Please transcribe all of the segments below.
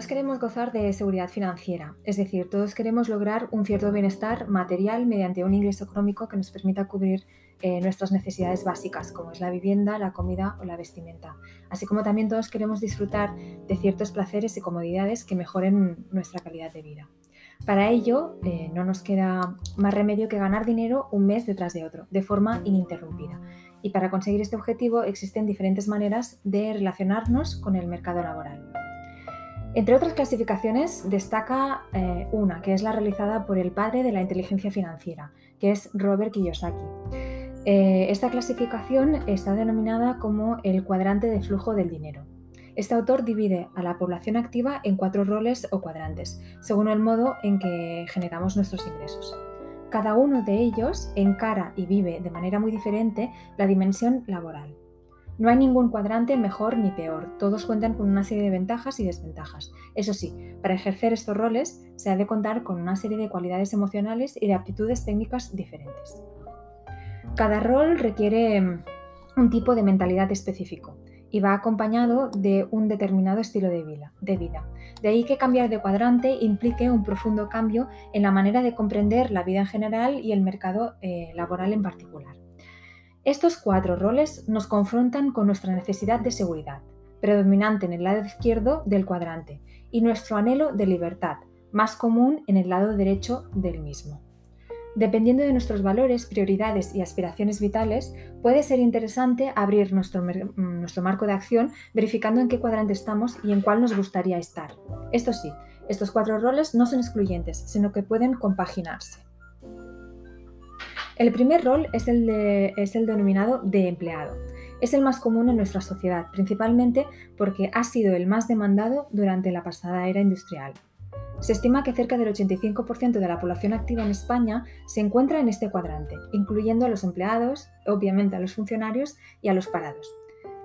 Todos queremos gozar de seguridad financiera, es decir, todos queremos lograr un cierto bienestar material mediante un ingreso económico que nos permita cubrir eh, nuestras necesidades básicas, como es la vivienda, la comida o la vestimenta. Así como también todos queremos disfrutar de ciertos placeres y comodidades que mejoren nuestra calidad de vida. Para ello, eh, no nos queda más remedio que ganar dinero un mes detrás de otro, de forma ininterrumpida. Y para conseguir este objetivo existen diferentes maneras de relacionarnos con el mercado laboral. Entre otras clasificaciones destaca eh, una, que es la realizada por el padre de la inteligencia financiera, que es Robert Kiyosaki. Eh, esta clasificación está denominada como el cuadrante de flujo del dinero. Este autor divide a la población activa en cuatro roles o cuadrantes, según el modo en que generamos nuestros ingresos. Cada uno de ellos encara y vive de manera muy diferente la dimensión laboral. No hay ningún cuadrante mejor ni peor, todos cuentan con una serie de ventajas y desventajas. Eso sí, para ejercer estos roles se ha de contar con una serie de cualidades emocionales y de aptitudes técnicas diferentes. Cada rol requiere mm, un tipo de mentalidad específico y va acompañado de un determinado estilo de vida. De, ahí que cambiar de cuadrante implique un profundo cambio en la manera de comprender la vida en general y el mercado eh, laboral en particular. Estos cuatro roles nos confrontan con nuestra necesidad de seguridad, predominante en el lado izquierdo del cuadrante, y nuestro anhelo de libertad, más común en el lado derecho del mismo. Dependiendo de nuestros valores, prioridades y aspiraciones vitales, puede ser interesante abrir nuestro, nuestro, marco de acción verificando en qué cuadrante estamos y en cuál nos gustaría estar. Esto sí, estos cuatro roles no son excluyentes, sino que pueden compaginarse. El primer rol es el, denominado de empleado. Es el más común en nuestra sociedad, principalmente porque ha sido el más demandado durante la pasada era industrial. Se estima que cerca del 85% de la población activa en España se encuentra en este cuadrante, incluyendo a los empleados, obviamente a los funcionarios y a los parados.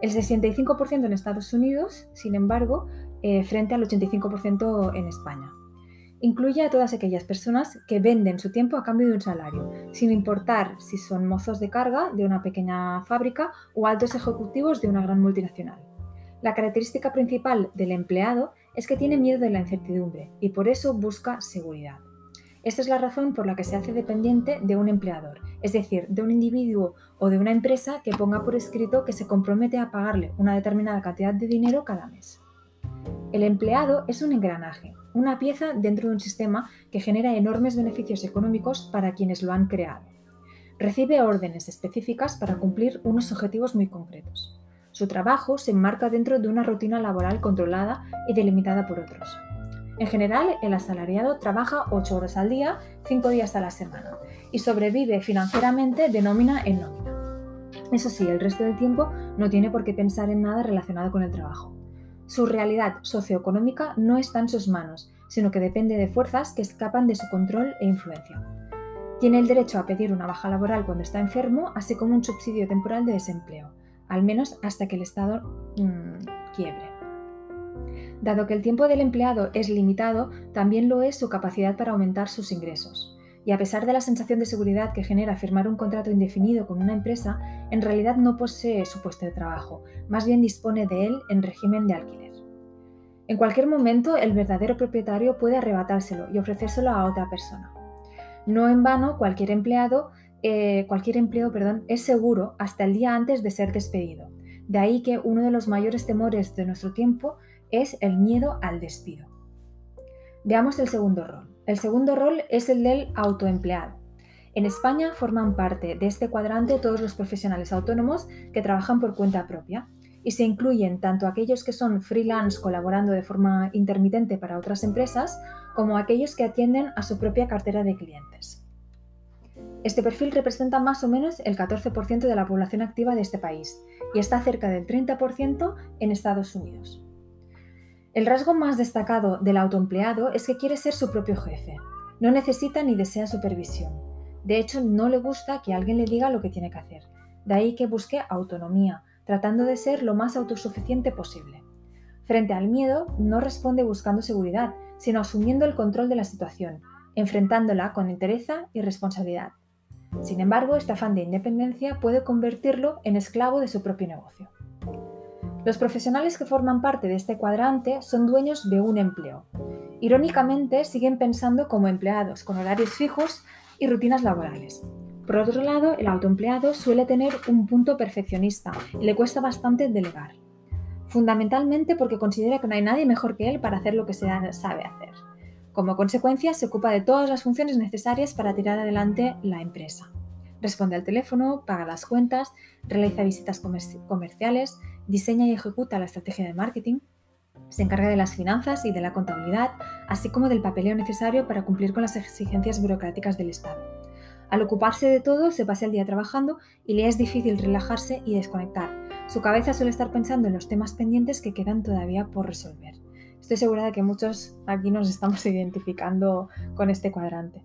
El 65% en Estados Unidos, sin embargo, eh, frente al 85% en España. Incluye a todas aquellas personas que venden su tiempo a cambio de un salario, sin importar si son mozos de carga de una pequeña fábrica o altos ejecutivos de una gran multinacional. La característica principal del empleado es que tiene miedo de la incertidumbre y por eso busca seguridad. Esta es la razón por la que se hace dependiente de un empleador, es decir, de un individuo o de una empresa que ponga por escrito que se compromete a pagarle una determinada cantidad de dinero cada mes. El empleado es un engranaje, una pieza dentro de un sistema que genera enormes beneficios económicos para quienes lo han creado. Recibe órdenes específicas para cumplir unos objetivos muy concretos. Su trabajo se enmarca dentro de una rutina laboral controlada y delimitada por otros. En general, el asalariado trabaja 8 horas al día, 5 días a la semana, y sobrevive financieramente de nómina en nómina. Eso sí, el resto del tiempo no tiene por qué pensar en nada relacionado con el trabajo. Su realidad socioeconómica no está en sus manos, sino que depende de fuerzas que escapan de su control e influencia. Tiene el derecho a pedir una baja laboral cuando está enfermo, así como un subsidio temporal de desempleo, al menos hasta que el Estado mm, quiebre. Dado que el tiempo del empleado es limitado, también lo es su capacidad para aumentar sus ingresos y a pesar de la sensación de seguridad que genera firmar un contrato indefinido con una empresa, en realidad no posee su puesto de trabajo, más bien dispone de él en régimen de alquiler. En cualquier momento, el verdadero propietario puede arrebatárselo y ofrecérselo a otra persona. No en vano, cualquier empleado, eh, cualquier empleo, perdón, es seguro hasta el día antes de ser despedido. De ahí que uno de los mayores temores de nuestro tiempo es el miedo al despido. Veamos el segundo rol. El segundo rol es el del autoempleado. En España forman parte de este cuadrante todos los profesionales autónomos que trabajan por cuenta propia y se incluyen tanto aquellos que son freelance colaborando de forma intermitente para otras empresas como aquellos que atienden a su propia cartera de clientes. Este perfil representa más o menos el 14% de la población activa de este país y está cerca del 30% en Estados Unidos. El rasgo más destacado del autoempleado es que quiere ser su propio jefe. No necesita ni desea supervisión. De hecho, no le gusta que alguien le diga lo que tiene que hacer. De ahí que busque autonomía, tratando de ser lo más autosuficiente posible. Frente al miedo, no responde buscando seguridad, sino asumiendo el control de la situación, enfrentándola con entereza y responsabilidad. Sin embargo, este afán de independencia puede convertirlo en esclavo de su propio negocio. Los profesionales que forman parte de este cuadrante son dueños de un empleo. Irónicamente, siguen pensando como empleados, con horarios fijos y rutinas laborales. Por otro lado, el autoempleado suele tener un punto perfeccionista y le cuesta bastante delegar. Fundamentalmente porque considera que no hay nadie mejor que él para hacer lo que se sabe hacer. Como consecuencia, se ocupa de todas las funciones necesarias para tirar adelante la empresa. Responde al teléfono, paga las cuentas, realiza visitas comerciales, diseña y ejecuta la estrategia de marketing, se encarga de las finanzas y de la contabilidad, así como del papeleo necesario para cumplir con las exigencias burocráticas del Estado. Al ocuparse de todo, se pasa el día trabajando y le es difícil relajarse y desconectar. Su cabeza suele estar pensando en los temas pendientes que quedan todavía por resolver. Estoy segura de que muchos aquí nos estamos identificando con este cuadrante.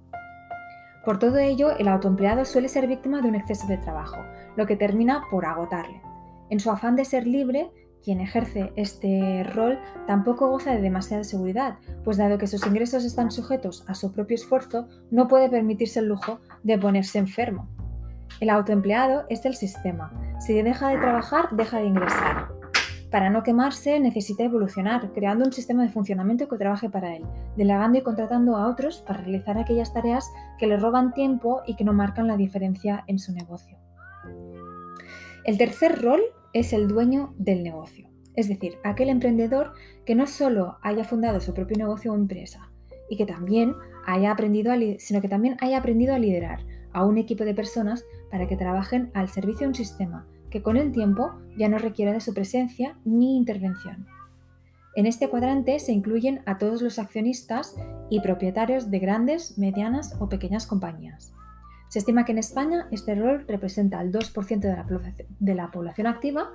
Por todo ello, el autoempleado suele ser víctima de un exceso de trabajo, lo que termina por agotarle. En su afán de ser libre, quien ejerce este rol tampoco goza de demasiada seguridad, pues dado que sus ingresos están sujetos a su propio esfuerzo, no puede permitirse el lujo de ponerse enfermo. El autoempleado es el sistema. Si deja de trabajar, deja de ingresar. Para no quemarse, necesita evolucionar, creando un sistema de funcionamiento que trabaje para él, delegando y contratando a otros para realizar aquellas tareas que le roban tiempo y que no marcan la diferencia en su negocio. El tercer rol es el dueño del negocio, es decir, aquel emprendedor que no solo haya fundado su propio negocio o empresa y que también haya aprendido sino que también haya aprendido a liderar a un equipo de personas para que trabajen al servicio de un sistema que con el tiempo ya no requiere de su presencia ni intervención. En este cuadrante se incluyen a todos los accionistas y propietarios de grandes, medianas o pequeñas compañías. Se estima que en España este rol representa el 2% de la, población activa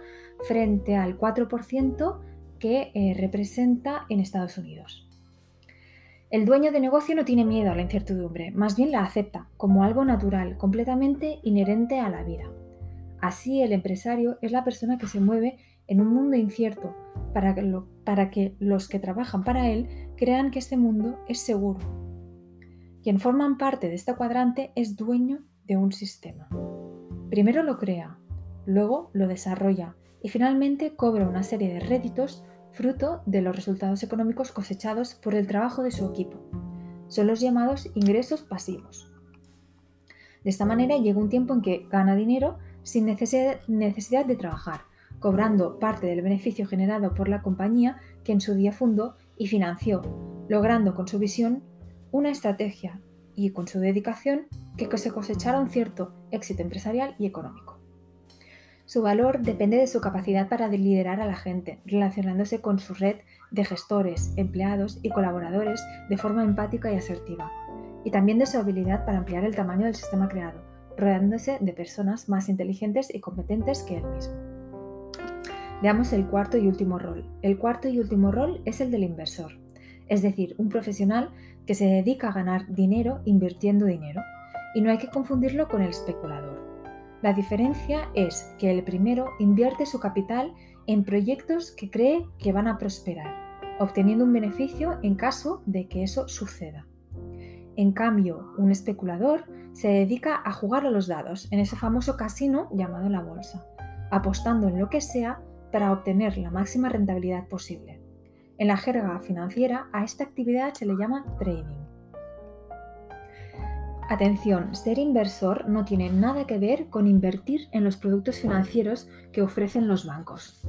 frente al 4% que eh, representa en Estados Unidos. El dueño de negocio no tiene miedo a la incertidumbre, más bien la acepta como algo natural, completamente inherente a la vida. Así el empresario es la persona que se mueve en un mundo incierto para que, para que los que trabajan para él crean que este mundo es seguro. Quien forman parte de este cuadrante es dueño de un sistema. Primero lo crea, luego lo desarrolla y finalmente cobra una serie de réditos fruto de los resultados económicos cosechados por el trabajo de su equipo. Son los llamados ingresos pasivos. De esta manera llega un tiempo en que gana dinero sin necesidad de trabajar, cobrando parte del beneficio generado por la compañía que en su día fundó y financió, logrando con su visión una estrategia y con su dedicación que se cosechara un cierto éxito empresarial y económico. Su valor depende de su capacidad para liderar a la gente, relacionándose con su red de gestores, empleados y colaboradores de forma empática y asertiva, y también de su habilidad para ampliar el tamaño del sistema creado, rodeándose de personas más inteligentes y competentes que él mismo. Veamos el cuarto y último rol. El cuarto y último rol es el del inversor, es decir, un profesional que se dedica a ganar dinero invirtiendo dinero, y no hay que confundirlo con el especulador. La diferencia es que el primero invierte su capital en proyectos que cree que van a prosperar, obteniendo un beneficio en caso de que eso suceda. En cambio, un especulador se dedica a jugar a los dados en ese famoso casino llamado la bolsa, apostando en lo que sea para obtener la máxima rentabilidad posible. En la jerga financiera a esta actividad se le llama trading. Atención, ser inversor no tiene nada que ver con invertir en los productos financieros que ofrecen los bancos.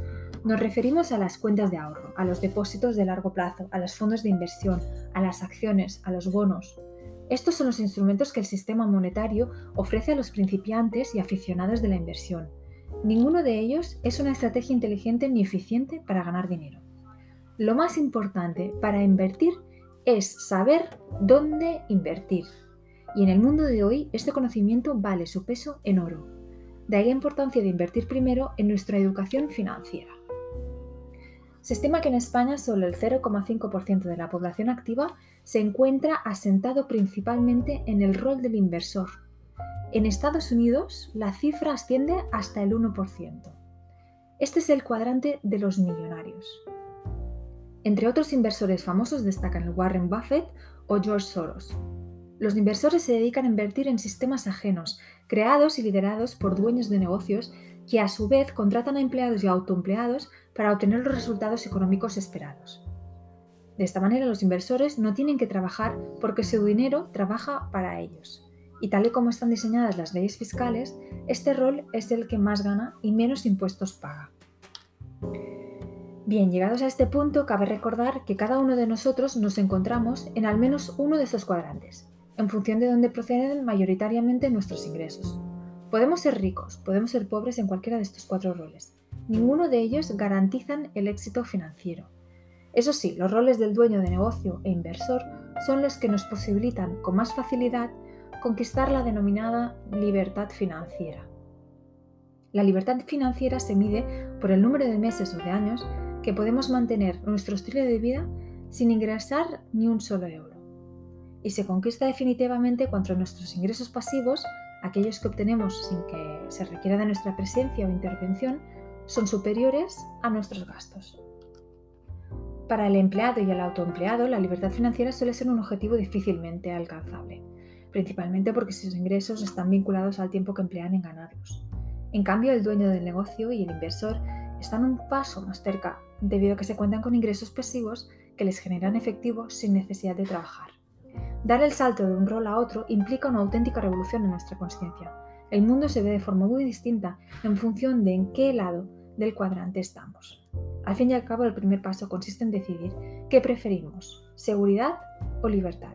Nos referimos a las cuentas de ahorro, a los depósitos de largo plazo, a los fondos de inversión, a las acciones, a los bonos. Estos son los instrumentos que el sistema monetario ofrece a los principiantes y aficionados de la inversión. Ninguno de ellos es una estrategia inteligente ni eficiente para ganar dinero. Lo más importante para invertir es saber dónde invertir. Y en el mundo de hoy este conocimiento vale su peso en oro. De ahí la importancia de invertir primero en nuestra educación financiera. Se estima que en España solo el 0,5% de la población activa se encuentra asentado principalmente en el rol del inversor. En Estados Unidos la cifra asciende hasta el 1%. Este es el cuadrante de los millonarios. Entre otros inversores famosos destacan Warren Buffett o George Soros. Los inversores se dedican a invertir en sistemas ajenos, creados y liderados por dueños de negocios que a su vez contratan a empleados y autoempleados para obtener los resultados económicos esperados. De esta manera los inversores no tienen que trabajar porque su dinero trabaja para ellos. Y tal y como están diseñadas las leyes fiscales, este rol es el que más gana y menos impuestos paga. Bien, llegados a este punto, cabe recordar que cada uno de nosotros nos encontramos en al menos uno de estos cuadrantes, en función de dónde proceden mayoritariamente nuestros ingresos. Podemos ser ricos, podemos ser pobres en cualquiera de estos cuatro roles. Ninguno de ellos garantizan el éxito financiero. Eso sí, los roles del dueño de negocio e inversor son los que nos posibilitan con más facilidad conquistar la denominada libertad financiera. La libertad financiera se mide por el número de meses o de años que podemos mantener nuestro estilo de vida sin ingresar ni un solo euro. Y se conquista definitivamente cuando nuestros ingresos pasivos aquellos que obtenemos sin que se requiera de nuestra presencia o intervención, son superiores a nuestros gastos. Para el empleado y el autoempleado, la libertad financiera suele ser un objetivo difícilmente alcanzable, principalmente porque sus ingresos están vinculados al tiempo que emplean en ganarlos. En cambio, el dueño del negocio y el inversor están un paso más cerca, debido a que se cuentan con ingresos pasivos que les generan efectivo sin necesidad de trabajar. Dar el salto de un rol a otro implica una auténtica revolución en nuestra conciencia. El mundo se ve de forma muy distinta en función de en qué lado del cuadrante estamos. Al fin y al cabo, el primer paso consiste en decidir qué preferimos, seguridad o libertad.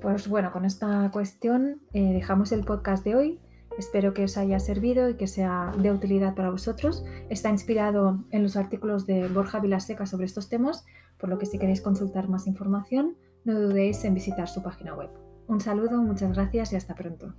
Pues bueno, con esta cuestión eh, dejamos el podcast de hoy. Espero que os haya servido y que sea de utilidad para vosotros. Está inspirado en los artículos de Borja Vilaseca sobre estos temas, por lo que si queréis consultar más información, no dudéis en visitar su página web. Un saludo, muchas gracias y hasta pronto.